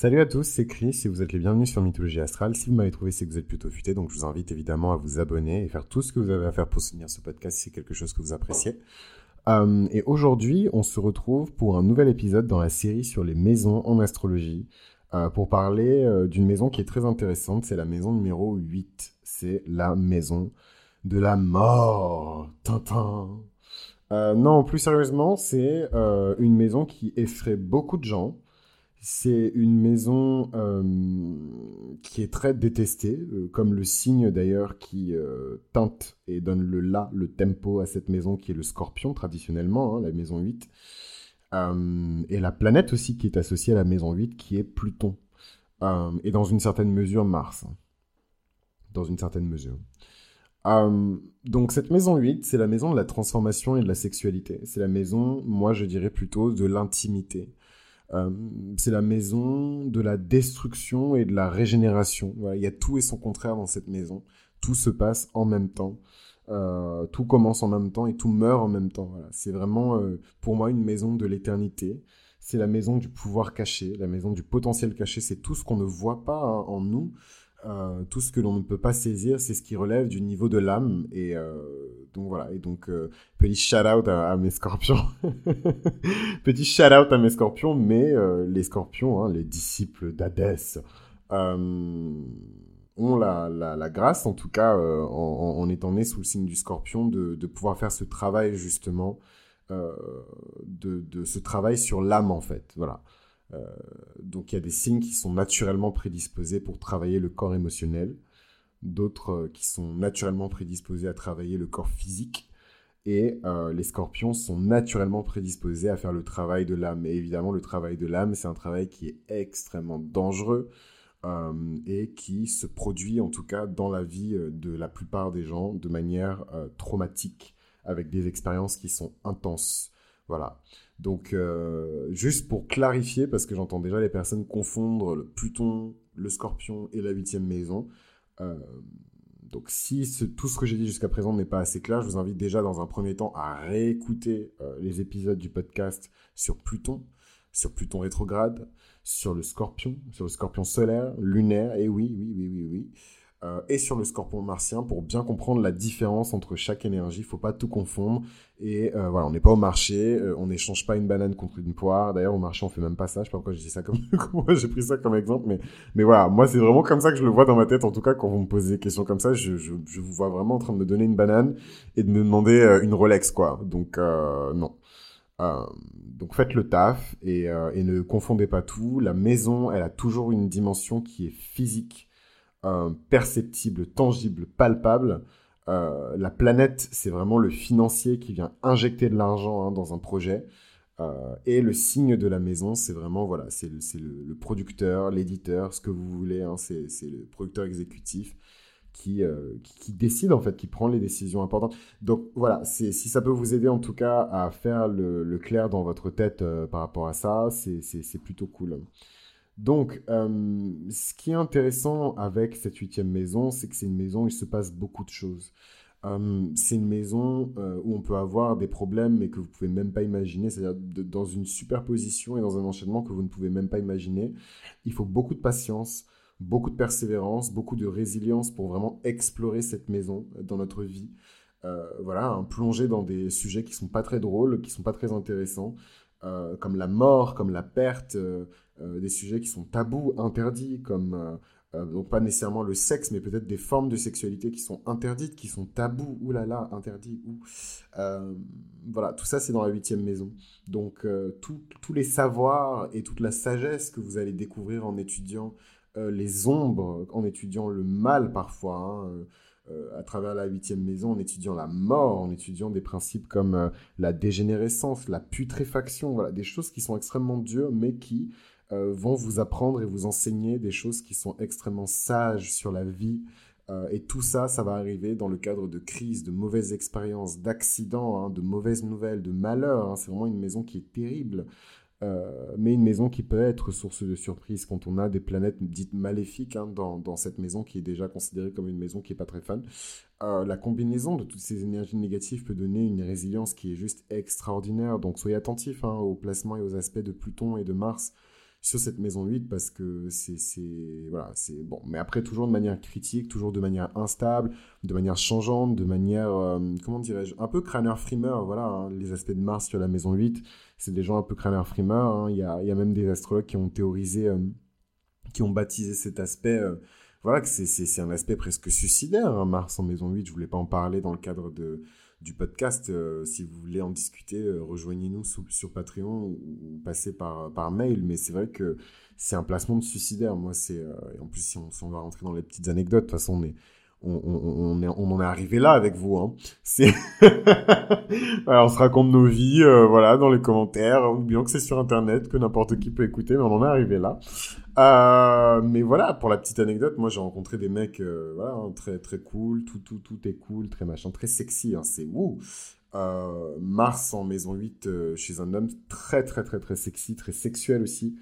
Salut à tous, c'est Chris et vous êtes les bienvenus sur Mythologie Astrale. Si vous m'avez trouvé, c'est que vous êtes plutôt futé, donc je vous invite évidemment à vous abonner et faire tout ce que vous avez à faire pour soutenir ce podcast si c'est quelque chose que vous appréciez. Euh, et aujourd'hui, on se retrouve pour un nouvel épisode dans la série sur les maisons en astrologie euh, pour parler euh, d'une maison qui est très intéressante. C'est la maison numéro 8. C'est la maison de la mort. Tintin. non, plus sérieusement, c'est une maison qui effraie beaucoup de gens. C'est une maison euh, qui est très détestée, euh, comme le signe d'ailleurs qui euh, teinte et donne le la, le tempo à cette maison qui est le scorpion traditionnellement, hein, la maison 8. et la planète aussi qui est associée à la maison 8 qui est Pluton. et dans une certaine mesure Mars. Hein. Dans une certaine mesure. donc cette maison 8, c'est la maison de la transformation et de la sexualité. C'est la maison, moi je dirais plutôt, de l'intimité. Euh, c'est la maison de la destruction et de la régénération. il y a tout et son contraire dans cette maison. Tout se passe en même temps. Euh, tout commence en même temps et tout meurt en même temps. C'est vraiment, euh, pour moi, une maison de l'éternité. C'est la maison du pouvoir caché, la maison du potentiel caché. C'est tout ce qu'on ne voit pas hein, en nous, euh, tout ce que l'on ne peut pas saisir, c'est ce qui relève du niveau de l'âme. Et euh, donc voilà. Et donc euh, petit shout out à, mes scorpions. petit shout out à mes scorpions, mais les scorpions, hein, les disciples d'Hadès, ont la, la, grâce, en tout cas, en, étant nés sous le signe du scorpion, de, de pouvoir faire ce travail justement, de, de ce travail sur l'âme en fait. Voilà. Euh, donc il y a des signes qui sont naturellement prédisposés pour travailler le corps émotionnel, d'autres euh, qui sont naturellement prédisposés à travailler le corps physique, et euh, les scorpions sont naturellement prédisposés à faire le travail de l'âme. Et évidemment, le travail de l'âme, c'est un travail qui est extrêmement dangereux et qui se produit en tout cas dans la vie de la plupart des gens de manière traumatique, avec des expériences qui sont intenses. Voilà. Donc, euh, juste pour clarifier, parce que j'entends déjà les personnes confondre le Pluton, le Scorpion et la huitième maison. Euh, donc, si tout ce que j'ai dit jusqu'à présent n'est pas assez clair, je vous invite déjà dans un premier temps à réécouter euh, les épisodes du podcast sur Pluton, sur Pluton rétrograde, sur le Scorpion, sur le Scorpion solaire, lunaire, et oui, oui, oui, oui, oui. Euh, et sur le scorpion martien pour bien comprendre la différence entre chaque énergie. Il faut pas tout confondre. Et euh, voilà, on n'est pas au marché, euh, on n'échange pas une banane contre une poire. D'ailleurs, au marché, on fait même pas ça. Je sais pas pourquoi j'ai ça comme, j'ai pris ça comme exemple, mais mais voilà, moi c'est vraiment comme ça que je le vois dans ma tête. En tout cas, quand vous me posez des questions comme ça, je, vous vois vraiment en train de me donner une banane et de me demander une Rolex, quoi. Donc non. donc faites le taf et ne confondez pas tout. La maison, elle a toujours une dimension qui est physique perceptible, tangible, palpable. Euh, la planète, c'est vraiment le financier qui vient injecter de l'argent hein, dans un projet. Euh, et le signe de la maison, c'est vraiment, voilà, c'est le, producteur, l'éditeur, ce que vous voulez, hein, c'est le producteur exécutif qui, euh, qui, décide, en fait, qui prend les décisions importantes. Donc voilà, si ça peut vous aider en tout cas à faire le, le clair dans votre tête par rapport à ça, c'est plutôt cool. Donc, euh, ce qui est intéressant avec cette huitième maison, c'est que c'est une maison où il se passe beaucoup de choses. Euh, c'est une maison euh, où on peut avoir des problèmes, mais que vous pouvez même pas imaginer, c'est-à-dire dans une superposition et dans un enchaînement que vous ne pouvez même pas imaginer. Il faut beaucoup de patience, beaucoup de persévérance, beaucoup de résilience pour vraiment explorer cette maison dans notre vie. voilà, hein, plonger dans des sujets qui sont pas très drôles, qui sont pas très intéressants, comme la mort, comme la perte, euh, des sujets qui sont tabous, interdits, comme euh, euh, donc pas nécessairement le sexe, mais peut-être des formes de sexualité qui sont interdites, qui sont tabous, oulala, interdits, ou voilà, tout ça c'est dans la huitième maison. Donc tous les savoirs et toute la sagesse que vous allez découvrir en étudiant les ombres, en étudiant le mal parfois. Hein, à travers la huitième maison, en étudiant la mort, en étudiant des principes comme la dégénérescence, la putréfaction, voilà, des choses qui sont extrêmement dures, mais qui euh, vont vous apprendre et vous enseigner des choses qui sont extrêmement sages sur la vie. Euh, et tout ça, ça va arriver dans le cadre de crises, de mauvaises expériences, d'accidents, hein, de mauvaises nouvelles, de malheurs. Hein. C'est vraiment une maison qui est terrible. Euh, mais une maison qui peut être source de surprise quand on a des planètes dites maléfiques hein, dans, cette maison qui est déjà considérée comme une maison qui n'est pas très fun. la combinaison de toutes ces énergies négatives peut donner une résilience qui est juste extraordinaire. Donc soyez attentifs aux placements et aux aspects de Pluton et de Mars sur cette maison 8 parce que c'est voilà c'est bon. Mais après toujours de manière critique toujours de manière instable de manière changeante de manière euh, comment dirais-je un peu crâneur frimeur voilà hein, les aspects de Mars sur la maison 8 c'est des gens un peu crâneur frimeur hein. il y, a, y a même des astrologues qui ont théorisé euh, qui ont baptisé cet aspect euh, voilà que c'est un aspect presque suicidaire hein, Mars en maison 8 je voulais pas en parler dans le cadre de du podcast. Euh, si vous voulez en discuter, euh, rejoignez-nous sur Patreon ou, passez par, mail. Mais c'est vrai que c'est un placement de suicidaire. Moi, c'est euh, en plus si on, si on, va rentrer dans les petites anecdotes, de toute façon, on est on, on, on, en est arrivé là avec vous. Hein. C'est, on se raconte nos vies, euh, voilà, dans les commentaires. Oublions que c'est sur Internet, que n'importe qui peut écouter, mais on en est arrivé là. Euh, mais voilà, pour la petite anecdote, moi j'ai rencontré des mecs, euh, voilà, hein, très très cool, tout tout tout est cool, très machin, très sexy. Hein, c'est wouh. Mars en maison 8 chez un homme très très très très sexy, très sexuel aussi.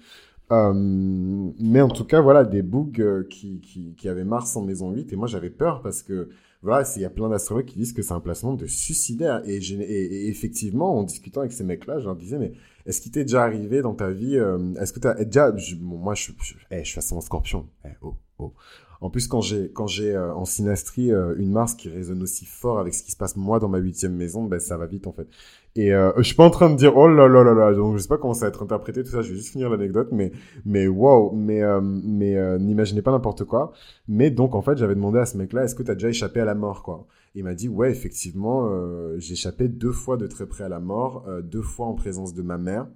Euh, mais en tout cas, voilà, des bugs euh, qui, qui, qui, avaient Mars en maison 8. Et moi, j'avais peur parce que, voilà, il y a plein d'astrologues qui disent que c'est un placement de suicidaire. Et, et, effectivement, en discutant avec ces mecs-là, je leur disais, mais est-ce qu'il t'est déjà arrivé dans ta vie euh, Est-ce que tu déjà... moi, je, je, je, je suis scorpion. Eh, oh, oh. En plus, quand j'ai quand j'ai euh, en synastrie euh, une Mars qui résonne aussi fort avec ce qui se passe moi dans ma huitième maison, ben ça va vite en fait. Et euh, je suis pas en train de dire oh là là là là, donc je sais pas comment ça va être interprété tout ça. Je vais juste finir l'anecdote, mais mais wow, mais euh, mais n'imaginez pas n'importe quoi. Mais donc en fait, j'avais demandé à ce mec-là, est-ce que tu as déjà échappé à la mort quoi? Il m'a dit ouais, effectivement, j'ai échappé deux fois de très près à la mort, deux fois en présence de ma mère.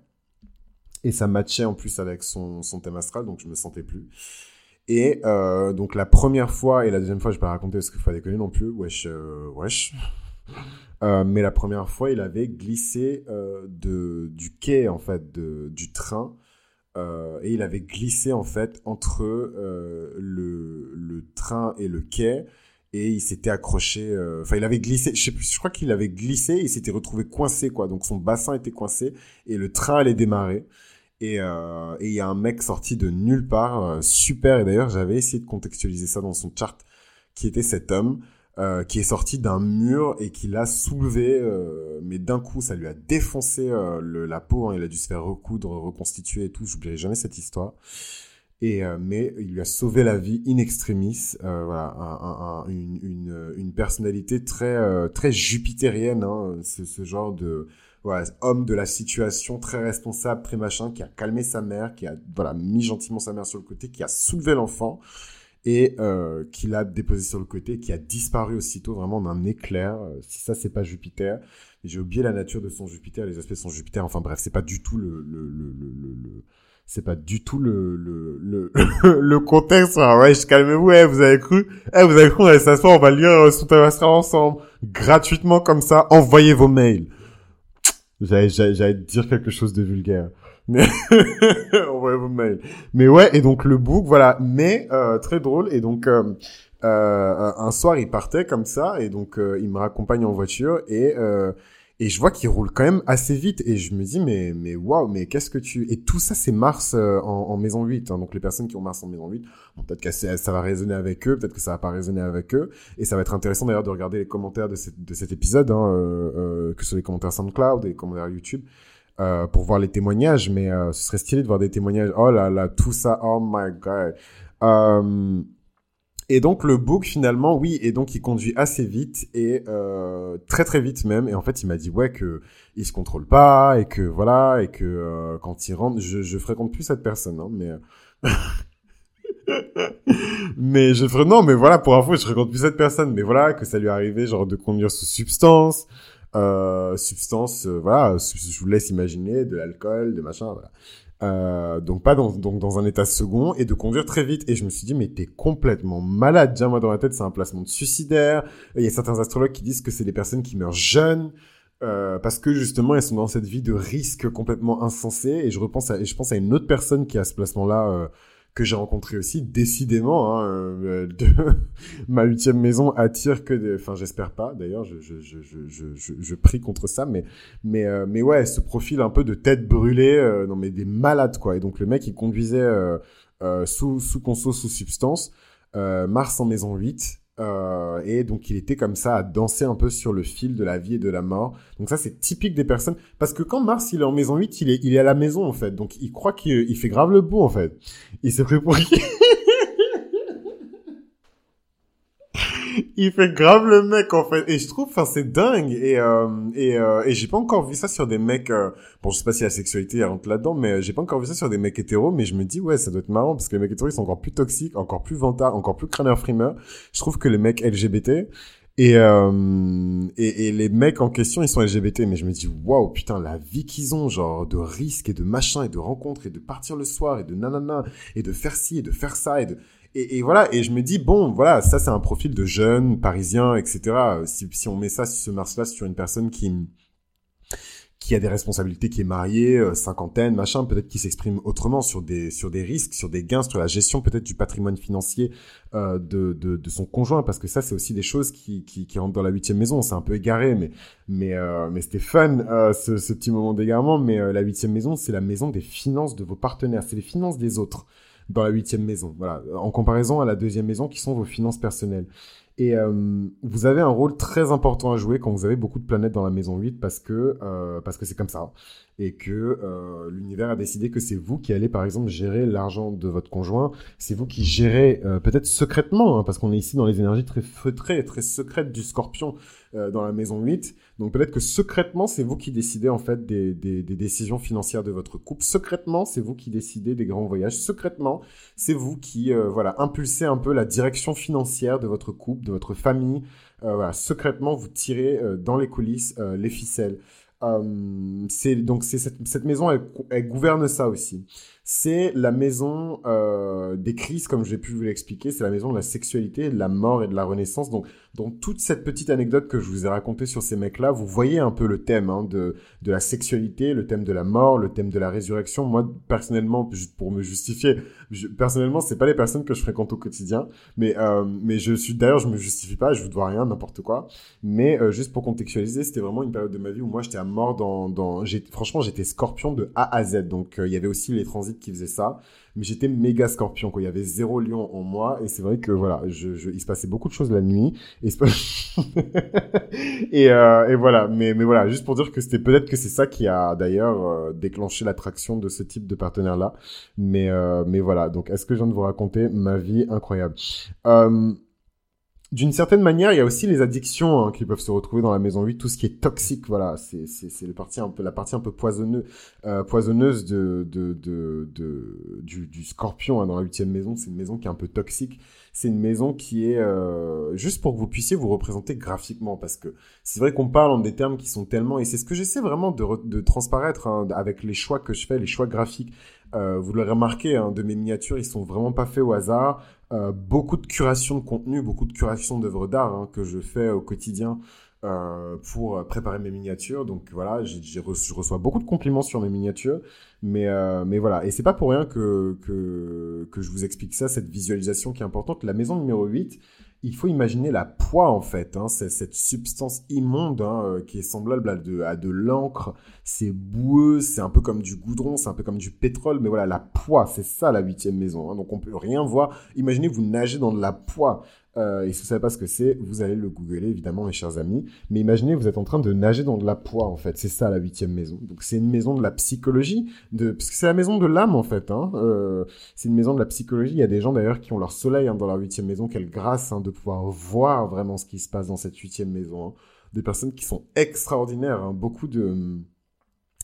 Et ça matchait en plus avec son, son thème astral, donc je me sentais plus. Et euh, donc la première fois et la deuxième fois, je vais pas raconter ce qu'il faut déconner non plus. Wesh, euh, wesh. Euh, mais la première fois, il avait glissé de du quai en fait du train et il avait glissé en fait entre le, le train et le quai et il s'était accroché. Enfin, il avait glissé. Je sais plus. Je crois qu'il avait glissé. Et il s'était retrouvé coincé quoi. Donc son bassin était coincé et le train allait démarrer. Euh, et il y a un mec sorti de nulle part, euh, super. Et d'ailleurs, j'avais essayé de contextualiser ça dans son chart, qui était cet homme euh, qui est sorti d'un mur et qui l'a soulevé, mais d'un coup, ça lui a défoncé la peau. Hein, il a dû se faire recoudre, reconstituer et tout. J'oublierai jamais cette histoire. Et mais il lui a sauvé la vie in extremis. voilà, un, un, une, une, personnalité très très jupitérienne. Hein, ce genre de voilà, homme de la situation, très responsable, très machin, qui a calmé sa mère, qui a voilà mis gentiment sa mère sur le côté, qui a soulevé l'enfant et euh, qui l'a déposé sur le côté, qui a disparu aussitôt vraiment d'un éclair. Euh, si ça c'est pas Jupiter, j'ai oublié la nature de son Jupiter, les aspects de son Jupiter. Enfin bref, c'est pas du tout le, le, le, le, c'est pas du tout le le le, le contexte. Ah ouais, calmez-vous. Eh, vous avez cru? Eh, vous avez cru On va s'asseoir, on va lire euh, sous ensemble gratuitement comme ça. Envoyez vos mails. J'allais dire quelque chose de vulgaire. Mais envoyez vos mails. Mais ouais, et donc le book, voilà. Mais euh, très drôle. Et donc euh, euh, un soir, il partait comme ça, et donc euh, il me raccompagne en voiture et euh, et je vois qu'il roule quand même assez vite et je me dis mais mais waouh mais qu'est-ce que tu et tout ça c'est Mars euh, en, maison 8 hein, donc les personnes qui ont Mars en maison 8 bon, peut-être que ça va résonner avec eux peut-être que ça va pas résonner avec eux. Et ça va être intéressant d'ailleurs de regarder les commentaires de, cet épisode hein, euh, euh, que ce soit les commentaires SoundCloud et les commentaires YouTube pour voir les témoignages. Mais ce serait stylé de voir des témoignages. Oh là là tout ça oh my god. Euh, et donc le book finalement, oui, et donc il conduit assez vite et euh, très très vite même. Et en fait, il m'a dit ouais que il se contrôle pas et que voilà et que euh, quand il rentre, je, je fréquente plus cette personne, hein, mais mais je ferais non, mais voilà pour info, je fréquente plus cette personne, mais voilà que ça lui arrivait genre de conduire sous substance, euh, substance, euh, voilà, je vous laisse imaginer de l'alcool, de machin, voilà. Euh, donc pas dans, donc dans un état second et de conduire très vite. Et je me suis dit mais t'es complètement malade. Déjà moi dans la tête c'est un placement de suicidaire. Il y a certains astrologues qui disent que c'est des personnes qui meurent jeunes euh, parce que justement elles sont dans cette vie de risque complètement insensé. Et je repense à, et je pense à une autre personne qui a ce placement là euh, que j'ai rencontré aussi, décidément, hein, euh, de ma huitième maison attire que des... Enfin, j'espère pas, d'ailleurs, je, je, je, je, prie contre ça, mais, mais, euh, mais ouais, ce profil un peu de tête brûlée, euh, non mais des malades, quoi. Et donc, le mec, il conduisait sous, sous conso, sous substance, Mars en maison 8, Euh, et donc il était comme ça à danser un peu sur le fil de la vie et de la mort. Donc ça c'est typique des personnes parce que quand Mars il est en maison 8, il est il est à la maison en fait. Donc il croit qu'il fait grave le beau en fait. Il s'est pris pour il fait grave le mec en fait. Et je trouve enfin c'est dingue. Et euh, et euh, et j'ai pas encore vu ça sur des mecs euh, bon je sais pas si la sexualité rentre là-dedans mais j'ai pas encore vu ça sur des mecs hétéros mais je me dis ouais ça doit être marrant parce que les mecs hétéros ils sont encore plus toxiques encore plus vantards encore plus crâneurs frimeurs. Je trouve que les mecs LGBT et, euh, et, et les mecs en question ils sont LGBT mais je me dis waouh putain la vie qu'ils ont genre de risques et de machin et de rencontres et de partir le soir et de nanana et de faire ci et de faire ça et de et, et, voilà, et je me dis, bon, voilà, ça c'est un profil de jeune, parisien, etc. Si, si on met ça, ce Mars-là sur une personne qui qui a des responsabilités, qui est mariée, euh, cinquantaine, machin, peut-être qui s'exprime autrement sur des sur des risques, sur des gains, sur la gestion peut-être du patrimoine financier euh, de, de, de son conjoint, parce que ça c'est aussi des choses qui, qui, qui rentrent dans la huitième maison. C'est un peu égaré, mais mais euh, mais c'était fun euh, ce, ce petit moment d'égarement. Mais euh, la huitième maison, c'est la maison des finances de vos partenaires, c'est les finances des autres dans la huitième maison. Voilà, en comparaison à la deuxième maison qui sont vos finances personnelles. Et euh, vous avez un rôle très important à jouer quand vous avez beaucoup de planètes dans la maison 8 parce que euh, parce que c'est comme ça et que euh, l'univers a décidé que c'est vous qui allez par exemple gérer l'argent de votre conjoint, c'est vous qui gérez peut-être secrètement hein, parce qu'on est ici dans les énergies très feutrées, très secrètes du Scorpion dans la maison 8. Donc peut-être que secrètement, c'est vous qui décidez en fait des, des, décisions financières de votre couple. Secrètement, c'est vous qui décidez des grands voyages. Secrètement, c'est vous qui voilà impulsez un peu la direction financière de votre couple, votre famille. Euh, voilà, secrètement, vous tirez euh, dans les coulisses euh, les ficelles. c'est donc cette, maison, elle gouverne ça aussi c'est la maison euh, des crises, comme j'ai pu vous l'expliquer. C'est la maison de la sexualité, de la mort et de la renaissance. Donc, dans toute cette petite anecdote que je vous ai racontée sur ces mecs-là, vous voyez un peu le thème hein, de, de la sexualité, le thème de la mort, le thème de la résurrection. Moi, personnellement, juste pour me justifier, je, personnellement, c'est pas les personnes que je fréquente au quotidien, mais euh, mais je suis d'ailleurs, je me justifie pas, je vous dois rien, n'importe quoi. Mais euh, juste pour contextualiser, c'était vraiment une période de ma vie où moi, j'étais à mort dans dans. Franchement, j'étais scorpion de A à Z. Donc, il y avait aussi les transits qui faisait ça. Mais j'étais méga scorpion, quoi. Il y avait zéro lion en moi. Et c'est vrai que, voilà, il se passait beaucoup de choses la nuit. Et, euh, voilà. Mais, mais voilà, juste pour dire que c'était peut-être que c'est ça qui a d'ailleurs euh, déclenché l'attraction de ce type de partenaire-là. Mais, euh, mais voilà. Donc, est-ce que je viens de vous raconter ma vie incroyable? D'une certaine manière, il y a aussi les addictions hein, qui peuvent se retrouver dans la maison 8, tout ce qui est toxique, voilà, c'est c'est le parti un peu la partie un peu poisonneuse euh, poisonneuse de de de, de du, du scorpion hein, dans la huitième maison, c'est une maison qui est un peu toxique, c'est une maison qui est euh, juste pour que vous puissiez vous représenter graphiquement parce que c'est vrai qu'on parle en des termes qui sont tellement et c'est ce que j'essaie vraiment de, de transparaître hein, avec les choix que je fais, les choix graphiques. Euh, vous l'aurez remarqué, hein, de mes miniatures, ils sont vraiment pas faits au hasard. Euh, beaucoup de curation de contenu, beaucoup de curation d'œuvres d'art hein, que je fais au quotidien euh, pour préparer mes miniatures. Donc voilà, j'ai reçu, je reçois beaucoup de compliments sur mes miniatures, mais euh, mais voilà. Et c'est pas pour rien que, que que je vous explique ça, cette visualisation qui est importante. La maison numéro 8, il faut imaginer la poix en fait, hein, c'est cette substance immonde hein, euh, qui est semblable à de, à de l'encre, c'est boueux, c'est un peu comme du goudron, c'est un peu comme du pétrole, mais voilà, la poix, c'est ça la huitième maison, hein, donc on peut rien voir. Imaginez vous nagez dans de la poix, euh, et si vous savez pas ce que c'est, vous allez le googler évidemment, mes chers amis. Mais imaginez, vous êtes en train de nager dans de la poix en fait. C'est ça la huitième maison. Donc c'est une maison de la psychologie, de parce que c'est la maison de l'âme en fait. Hein. Euh, c'est une maison de la psychologie. Il y a des gens d'ailleurs qui ont leur soleil hein, dans leur huitième maison. Quelle grâce hein, de pouvoir voir vraiment ce qui se passe dans cette huitième maison. Hein. Des personnes qui sont extraordinaires. Beaucoup de,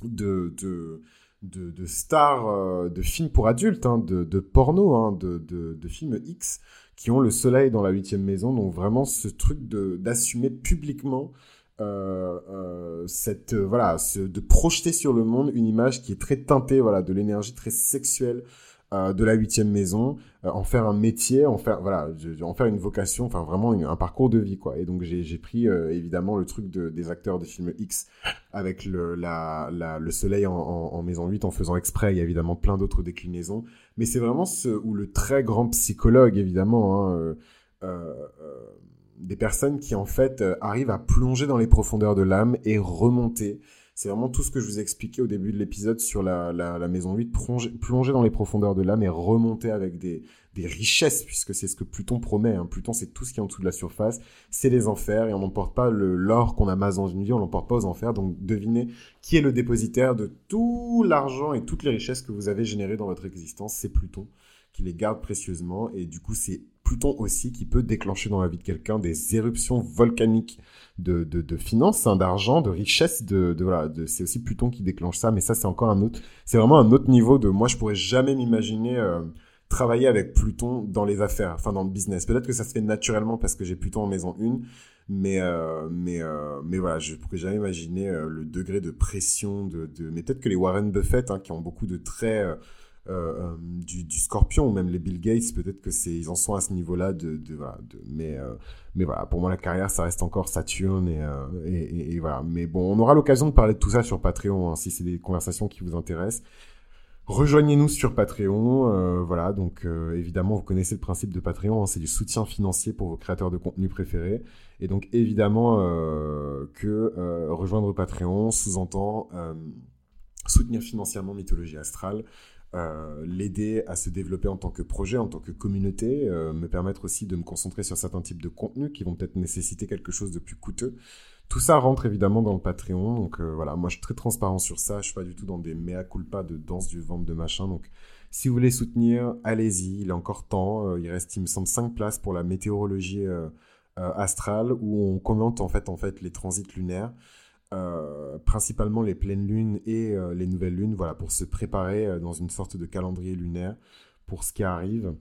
de de, stars euh, de films pour adultes, hein, de, porno, hein, de, films X qui ont le soleil dans la huitième maison. Donc vraiment ce truc d'assumer publiquement euh, euh, cette voilà, ce, de projeter sur le monde une image qui est très teintée, voilà, de l'énergie très sexuelle euh, de la huitième maison, euh, en faire un métier, en faire voilà, en faire une vocation, enfin vraiment un parcours de vie quoi. Et donc j'ai pris évidemment le truc de, des acteurs de films X avec le soleil en, maison 8 en faisant exprès. Il y a évidemment plein d'autres déclinaisons mais c'est vraiment ce où le très grand psychologue, évidemment, hein, euh, euh, des personnes qui en fait euh, arrivent à plonger dans les profondeurs de l'âme et remonter C'est vraiment tout ce que je vous ai expliqué au début de l'épisode sur la, la, maison 8, plonger, dans les profondeurs de l'âme et remonter avec des, des richesses, puisque c'est ce que Pluton promet. Hein. Pluton, c'est tout ce qui est en dessous de la surface, c'est les enfers, et on n'emporte pas l'or qu'on amasse dans une vie, on l'emporte pas aux enfers. Donc devinez qui est le dépositaire de tout l'argent et toutes les richesses que vous avez générées dans votre existence, c'est Pluton qui les garde précieusement, et du coup c'est Pluton aussi qui peut déclencher dans la vie de quelqu'un des éruptions volcaniques de, de, finances, hein, d'argent, de richesse, de, voilà, c'est aussi Pluton qui déclenche ça, mais ça c'est encore un autre, c'est vraiment un autre niveau de moi je pourrais jamais m'imaginer euh, travailler avec Pluton dans les affaires, enfin dans le business. Peut-être que ça se fait naturellement parce que j'ai Pluton en maison 1, mais euh, mais euh, mais voilà, je pourrais jamais imaginer le degré de pression de, de... mais peut-être que les Warren Buffett hein, qui ont beaucoup de traits euh, euh, du, scorpion ou même les Bill Gates, peut-être que c'est ils en sont à ce niveau-là de, de, mais euh, mais voilà, pour moi la carrière ça reste encore Saturne et, voilà. Mais bon, on aura l'occasion de parler de tout ça sur Patreon hein, si c'est des conversations qui vous intéressent. Rejoignez-nous sur Patreon, voilà. Donc évidemment, vous connaissez le principe de Patreon, hein, c'est du soutien financier pour vos créateurs de contenu préférés. Et donc évidemment que rejoindre Patreon sous-entend soutenir financièrement Mythologie Astrale. Euh, l'aider à se développer en tant que projet, en tant que communauté, euh, me permettre aussi de me concentrer sur certains types de contenus qui vont peut-être nécessiter quelque chose de plus coûteux. Tout ça rentre évidemment dans le Patreon, donc euh, voilà, moi je suis très transparent sur ça, je suis pas du tout dans des mea culpa de danse du ventre de machin, donc si vous voulez soutenir, allez-y, il est encore temps, il reste il me semble 5 places pour la météorologie astrale où on commente en fait en fait les transits lunaires. Euh, principalement les pleines lunes et euh, les nouvelles lunes, voilà, pour se préparer euh, dans une sorte de calendrier lunaire pour ce qui arrive.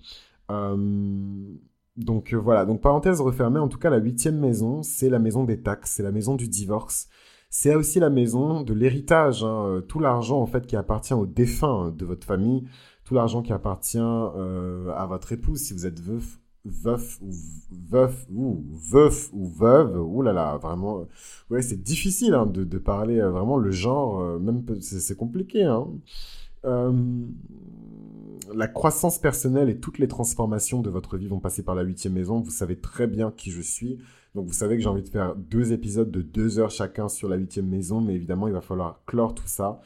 donc voilà, donc parenthèse refermée, en tout cas la huitième maison, c'est la maison des taxes, c'est la maison du divorce. C'est aussi la maison de l'héritage, hein, tout l'argent en fait qui appartient aux défunts de votre famille, tout l'argent qui appartient à votre épouse si vous êtes veuf veuf ou veuf ou veuf ou veuve. Ouh là là, vraiment. Ouais, c'est difficile hein, de, parler euh, vraiment le genre. Euh, même c'est compliqué. Hein. Euh, la croissance personnelle et toutes les transformations de votre vie vont passer par la huitième maison. Vous savez très bien qui je suis. Donc vous savez que j'ai envie de faire deux épisodes de deux heures chacun sur la huitième maison, mais évidemment il va falloir clore tout ça.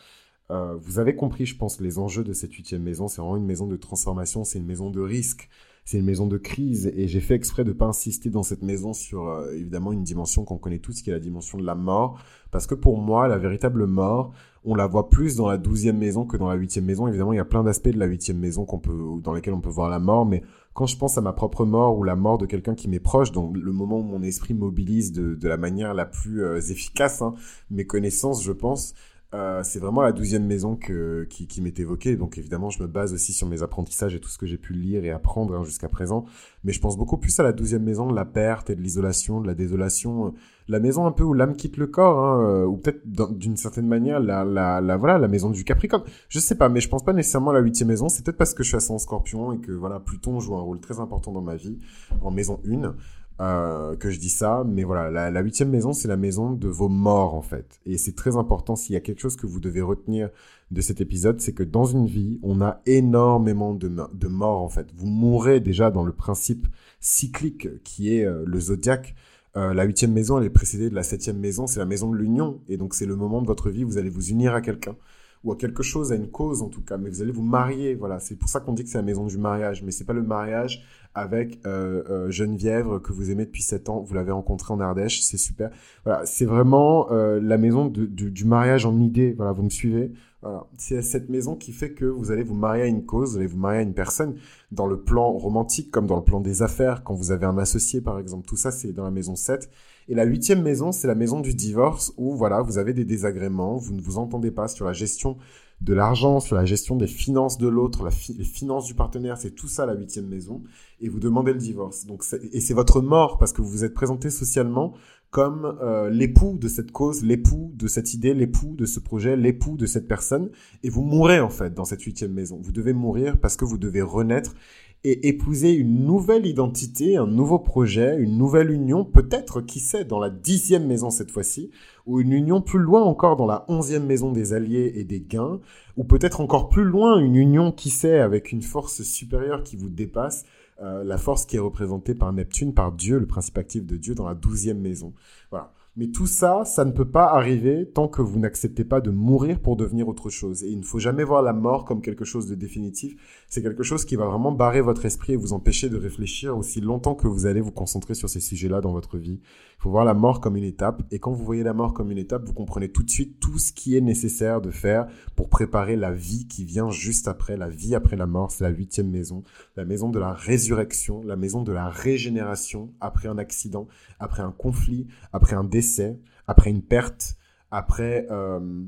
vous avez compris, je pense, les enjeux de cette huitième maison. C'est vraiment une maison de transformation, c'est une maison de risque c'est une maison de crise et j'ai fait exprès de pas insister dans cette maison sur euh, évidemment une dimension qu'on connaît tous qui est la dimension de la mort. Parce que pour moi la véritable mort on la voit plus dans la douzième maison que dans la huitième maison. Évidemment il y a plein d'aspects de la huitième maison qu'on peut dans lesquels on peut voir la mort mais quand je pense à ma propre mort ou la mort de quelqu'un qui m'est proche, donc le moment où mon esprit mobilise de, de la manière la plus euh, efficace, hein, mes connaissances, je pense, euh, c'est vraiment la douzième maison que, qui, qui m'est évoquée. Donc évidemment, je me base aussi sur mes apprentissages et tout ce que j'ai pu lire et apprendre hein, jusqu'à présent. Mais je pense beaucoup plus à la douzième maison de la perte et de l'isolation, de la désolation. La maison un peu où l'âme quitte le corps, hein, euh, ou peut-être d'une certaine manière la, la, la, voilà, la maison du Capricorne. Je sais pas, mais je pense pas nécessairement à la huitième maison. C'est peut-être parce que je suis ascendant Scorpion et que voilà, Pluton joue un rôle très important dans ma vie en maison 1. Euh, que je dis ça, mais voilà, la huitième maison, c'est la maison de vos morts en fait. Et c'est très important, s'il y a quelque chose que vous devez retenir de cet épisode, c'est que dans une vie, on a énormément de, de morts en fait. Vous mourrez déjà dans le principe cyclique qui est euh, le zodiaque. Euh, la huitième maison, elle est précédée de la septième maison, c'est la maison de l'union. Et donc c'est le moment de votre vie vous allez vous unir à quelqu'un ou à quelque chose, à une cause en tout cas, mais vous allez vous marier, voilà. C'est pour ça qu'on dit que c'est la maison du mariage, mais c'est pas le mariage avec euh, euh, Geneviève que vous aimez depuis 7 ans. Vous l'avez rencontré en Ardèche, c'est super. Voilà, c'est vraiment euh, la maison de, du mariage en idée. Voilà, vous me suivez. Voilà. C'est cette maison qui fait que vous allez vous marier à une cause, vous allez vous marier à une personne dans le plan romantique comme dans le plan des affaires, quand vous avez un associé par exemple. Tout ça, c'est dans la maison 7. Et la huitième maison, c'est la maison du divorce où voilà, vous avez des désagréments, vous ne vous entendez pas sur la gestion de l'argent, sur la gestion des finances de l'autre, les finances du partenaire, c'est tout ça la huitième maison, et vous demandez le divorce. Donc et c'est votre mort parce que vous vous êtes présenté socialement comme euh, l'époux de cette cause, l'époux de cette idée, l'époux de ce projet, l'époux de cette personne, et vous mourrez en fait dans cette huitième maison. Vous devez mourir parce que vous devez renaître et épouser une nouvelle identité, un nouveau projet, une nouvelle union, peut-être, qui sait, dans la dixième maison cette fois-ci, ou une union plus loin encore dans la onzième maison des alliés et des gains, ou peut-être encore plus loin une union, qui sait, avec une force supérieure qui vous dépasse, euh, la force qui est représentée par Neptune, par Dieu, le principe actif de Dieu, dans la douzième maison. Voilà. Mais tout ça, ça ne peut pas arriver tant que vous n'acceptez pas de mourir pour devenir autre chose. Et il ne faut jamais voir la mort comme quelque chose de définitif. C'est quelque chose qui va vraiment barrer votre esprit et vous empêcher de réfléchir aussi longtemps que vous allez vous concentrer sur ces sujets-là dans votre vie. Faut voir la mort comme une étape. Et quand vous voyez la mort comme une étape, vous comprenez tout de suite tout ce qui est nécessaire de faire pour préparer la vie qui vient juste après, la vie après la mort. C'est la huitième maison, la maison de la résurrection, la maison de la régénération après un accident, après un conflit, après un décès, après une perte, après euh,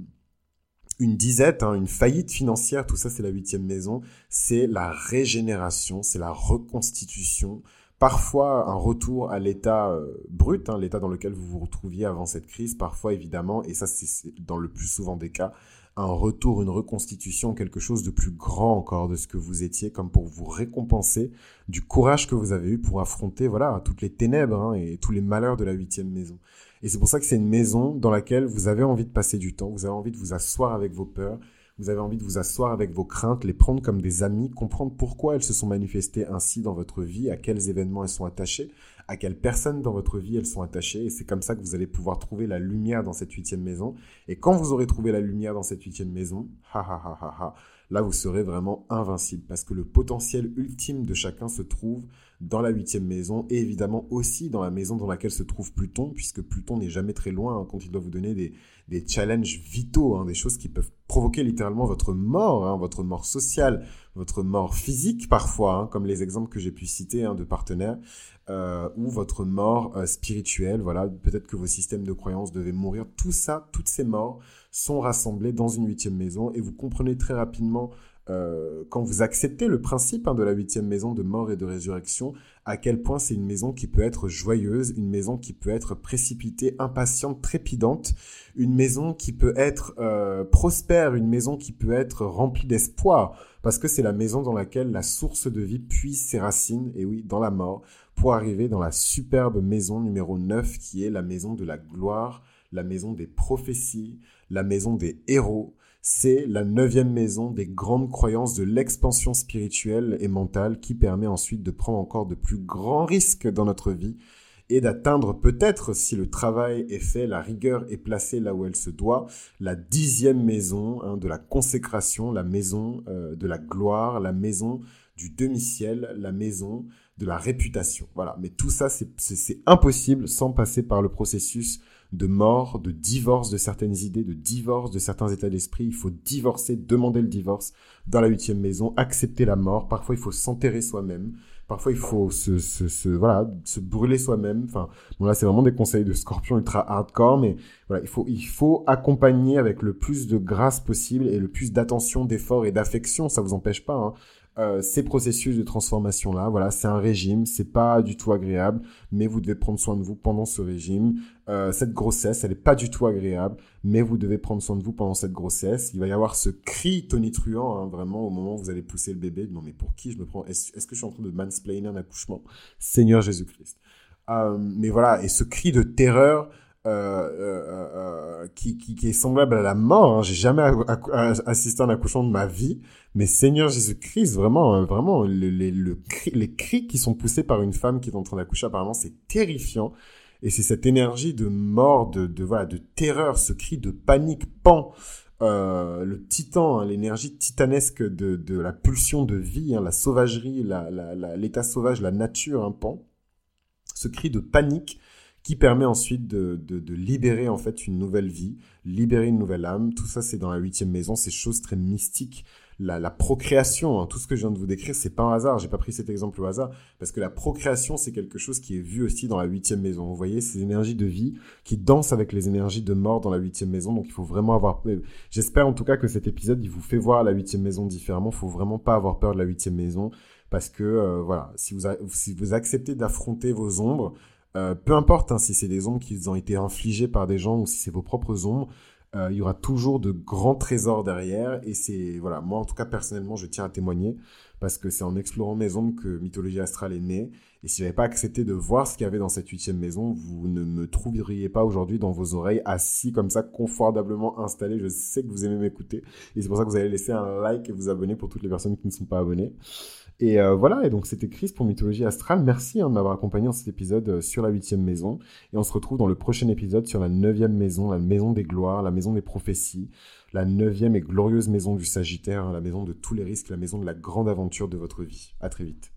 une disette, hein, une faillite financière, tout ça c'est la huitième maison, c'est la régénération, c'est la reconstitution, parfois un retour à l'état euh, brut, hein, l'état dans lequel vous vous retrouviez avant cette crise, parfois évidemment, et ça c'est dans le plus souvent des cas, un retour, une reconstitution, quelque chose de plus grand encore de ce que vous étiez, comme pour vous récompenser du courage que vous avez eu pour affronter voilà toutes les ténèbres hein, et tous les malheurs de la huitième maison. Et c'est pour ça que c'est une maison dans laquelle vous avez envie de passer du temps, vous avez envie de vous asseoir avec vos peurs, vous avez envie de vous asseoir avec vos craintes, les prendre comme des amis, comprendre pourquoi elles se sont manifestées ainsi dans votre vie, à quels événements elles sont attachées, à quelles personnes dans votre vie elles sont attachées. Et c'est comme ça que vous allez pouvoir trouver la lumière dans cette huitième maison. Et quand vous aurez trouvé la lumière dans cette huitième maison, ha ha là vous serez vraiment invincible parce que le potentiel ultime de chacun se trouve dans la huitième maison et évidemment aussi dans la maison dans laquelle se trouve Pluton, puisque Pluton n'est jamais très loin hein, quand il doit vous donner des, des challenges vitaux, hein, des choses qui peuvent provoquer littéralement votre mort, hein, votre mort sociale, votre mort physique parfois, hein, comme les exemples que j'ai pu citer de partenaires, euh, ou votre mort euh, spirituelle. Voilà, peut-être que vos systèmes de croyances devaient mourir. Tout ça, toutes ces morts sont rassemblées dans une huitième maison et vous comprenez très rapidement euh, quand vous acceptez le principe hein, de la huitième maison de mort et de résurrection, à quel point c'est une maison qui peut être joyeuse, une maison qui peut être précipitée, impatiente, trépidante, une maison qui peut être euh, prospère, une maison qui peut être remplie d'espoir, parce que c'est la maison dans laquelle la source de vie puise ses racines, et oui, dans la mort, pour arriver dans la superbe maison numéro 9 qui est la maison de la gloire, la maison des prophéties, la maison des héros, c'est la neuvième maison des grandes croyances de l'expansion spirituelle et mentale qui permet ensuite de prendre encore de plus grands risques dans notre vie et d'atteindre peut-être, si le travail est fait, la rigueur est placée là où elle se doit, la dixième maison hein, de la consécration, la maison euh, de la gloire, la maison du demi-ciel, la maison de la réputation. Voilà, mais tout ça, c'est impossible sans passer par le processus de mort, de divorce de certaines idées, de divorce de certains états d'esprit. Il faut divorcer, demander le divorce dans la huitième maison, accepter la mort. Parfois, il faut s'enterrer soi-même. Parfois, il faut se, se, voilà, se brûler soi-même. Enfin, bon là, c'est vraiment des conseils de scorpion ultra hardcore, mais voilà, il faut, il faut accompagner avec le plus de grâce possible et le plus d'attention, d'effort et d'affection. Ça vous empêche pas, hein, euh, ces processus de transformation là. Voilà, c'est un régime, c'est pas du tout agréable, mais vous devez prendre soin de vous pendant ce régime. Euh, cette grossesse, elle est pas du tout agréable, mais vous devez prendre soin de vous pendant cette grossesse. Il va y avoir ce cri tonitruant, hein, vraiment au moment où vous allez pousser le bébé. Non mais pour qui je me prends? Est-ce que je suis en train de mansplainer un accouchement? Seigneur Jésus-Christ. Euh, mais voilà, et ce cri de terreur euh, euh, euh, qui, qui, est semblable à la mort. Hein. J'ai jamais assisté à un accouchement de ma vie, mais Seigneur Jésus-Christ, vraiment, hein, vraiment, le, le, les cris qui sont poussés par une femme qui est en train d'accoucher, apparemment, c'est terrifiant. Et c'est cette énergie de mort, de, de voilà, de terreur, ce cri de panique, pan. Euh, le titan, hein, l'énergie titanesque de, de la pulsion de vie, hein, la sauvagerie, l'état la, la, sauvage, la nature, un pan. Ce cri de panique qui permet ensuite de, de, libérer en fait une nouvelle vie, libérer une nouvelle âme. Tout ça, c'est dans la huitième maison, ces choses très mystiques. La, la procréation, hein, tout ce que je viens de vous décrire, c'est pas un hasard. J'ai pas pris cet exemple au hasard parce que la procréation, c'est quelque chose qui est vu aussi dans la huitième maison. Vous voyez ces énergies de vie qui dansent avec les énergies de mort dans la huitième maison. Donc il faut vraiment avoir. J'espère en tout cas que cet épisode il vous fait voir la huitième maison différemment. Il faut vraiment pas avoir peur de la huitième maison parce que euh, voilà, si vous, si vous acceptez d'affronter vos ombres, euh, peu importe hein, si c'est des ombres qui ont été infligées par des gens ou si c'est vos propres ombres, euh, il y aura toujours de grands trésors derrière. Et c'est, voilà, moi en tout cas personnellement, je tiens à témoigner parce que c'est en explorant mes ombres que Mythologie Astrale est née. Et si j'avais pas accepté de voir ce qu'il y avait dans cette huitième maison, vous ne me trouveriez pas aujourd'hui dans vos oreilles assis comme ça, confortablement installé. Je sais que vous aimez m'écouter. Et c'est pour ça que vous allez laisser un like et vous abonner pour toutes les personnes qui ne sont pas abonnées. Et voilà, et donc c'était Chris pour Mythologie Astrale. Merci hein, de m'avoir accompagné dans cet épisode sur la huitième maison. Et on se retrouve dans le prochain épisode sur la neuvième maison, la maison des gloires, la maison des prophéties, la neuvième et glorieuse maison du Sagittaire, la maison de tous les risques, la maison de la grande aventure de votre vie. À très vite.